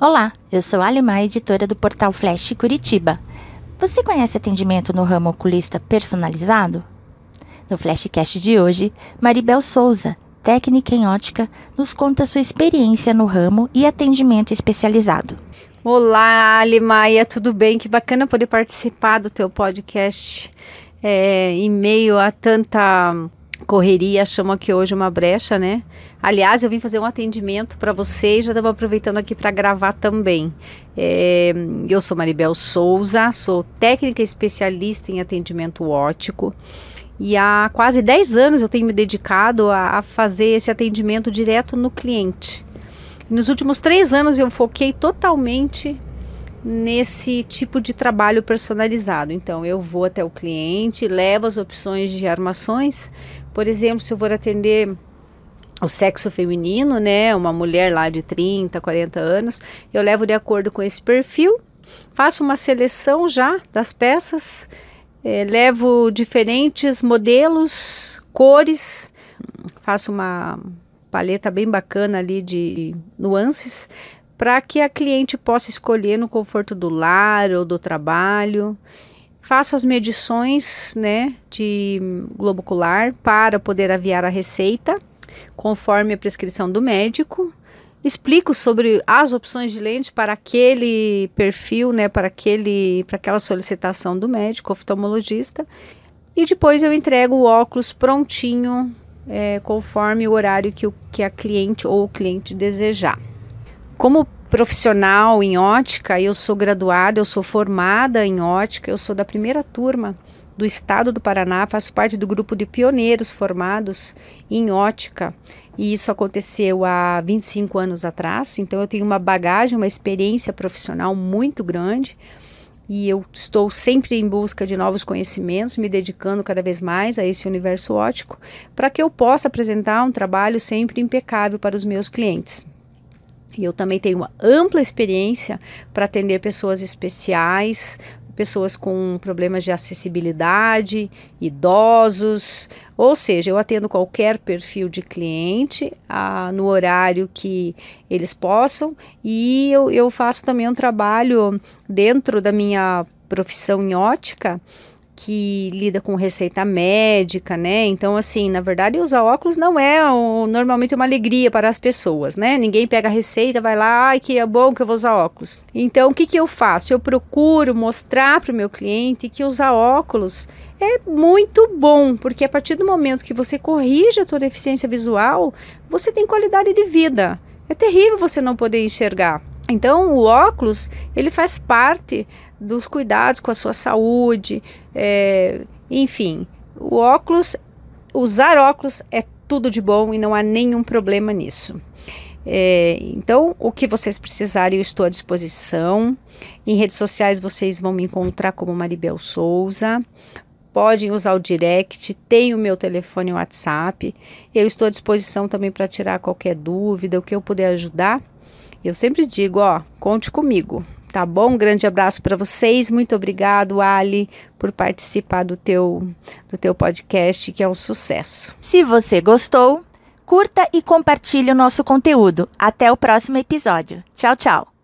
Olá, eu sou Alimar, editora do portal Flash Curitiba. Você conhece atendimento no ramo oculista personalizado? No Flashcast de hoje, Maribel Souza, técnica em ótica, nos conta sua experiência no ramo e atendimento especializado. Olá, Alimaia, tudo bem? Que bacana poder participar do teu podcast é, em meio a tanta correria, chamo aqui hoje uma brecha, né? Aliás, eu vim fazer um atendimento para vocês, já estava aproveitando aqui para gravar também. É, eu sou Maribel Souza, sou técnica especialista em atendimento ótico. E há quase 10 anos eu tenho me dedicado a, a fazer esse atendimento direto no cliente. Nos últimos três anos eu foquei totalmente nesse tipo de trabalho personalizado. Então, eu vou até o cliente, levo as opções de armações. Por exemplo, se eu for atender o sexo feminino, né, uma mulher lá de 30, 40 anos, eu levo de acordo com esse perfil, faço uma seleção já das peças, eh, levo diferentes modelos, cores, faço uma paleta bem bacana ali de nuances para que a cliente possa escolher no conforto do lar ou do trabalho. Faço as medições né, de globo ocular para poder aviar a receita, conforme a prescrição do médico. Explico sobre as opções de lente para aquele perfil, né, para, aquele, para aquela solicitação do médico oftalmologista. E depois eu entrego o óculos prontinho, é, conforme o horário que, o, que a cliente ou o cliente desejar. Como profissional em ótica, eu sou graduada, eu sou formada em ótica, eu sou da primeira turma do estado do Paraná, faço parte do grupo de pioneiros formados em ótica. E isso aconteceu há 25 anos atrás, então eu tenho uma bagagem, uma experiência profissional muito grande e eu estou sempre em busca de novos conhecimentos, me dedicando cada vez mais a esse universo ótico, para que eu possa apresentar um trabalho sempre impecável para os meus clientes. E eu também tenho uma ampla experiência para atender pessoas especiais, pessoas com problemas de acessibilidade, idosos, ou seja, eu atendo qualquer perfil de cliente ah, no horário que eles possam. E eu, eu faço também um trabalho dentro da minha profissão em ótica que lida com receita médica, né? Então, assim, na verdade, usar óculos não é normalmente uma alegria para as pessoas, né? Ninguém pega a receita, vai lá, ai, que é bom que eu vou usar óculos. Então, o que, que eu faço? Eu procuro mostrar para o meu cliente que usar óculos é muito bom, porque a partir do momento que você corrige a tua deficiência visual, você tem qualidade de vida. É terrível você não poder enxergar. Então, o óculos, ele faz parte dos cuidados com a sua saúde, é, enfim, o óculos, usar óculos é tudo de bom e não há nenhum problema nisso. É, então, o que vocês precisarem, eu estou à disposição. Em redes sociais vocês vão me encontrar como Maribel Souza. Podem usar o direct, tem o meu telefone e WhatsApp. Eu estou à disposição também para tirar qualquer dúvida, o que eu puder ajudar. Eu sempre digo, ó, conte comigo. Tá bom? Um grande abraço para vocês. Muito obrigado, Ali, por participar do teu, do teu podcast, que é um sucesso. Se você gostou, curta e compartilhe o nosso conteúdo. Até o próximo episódio. Tchau, tchau.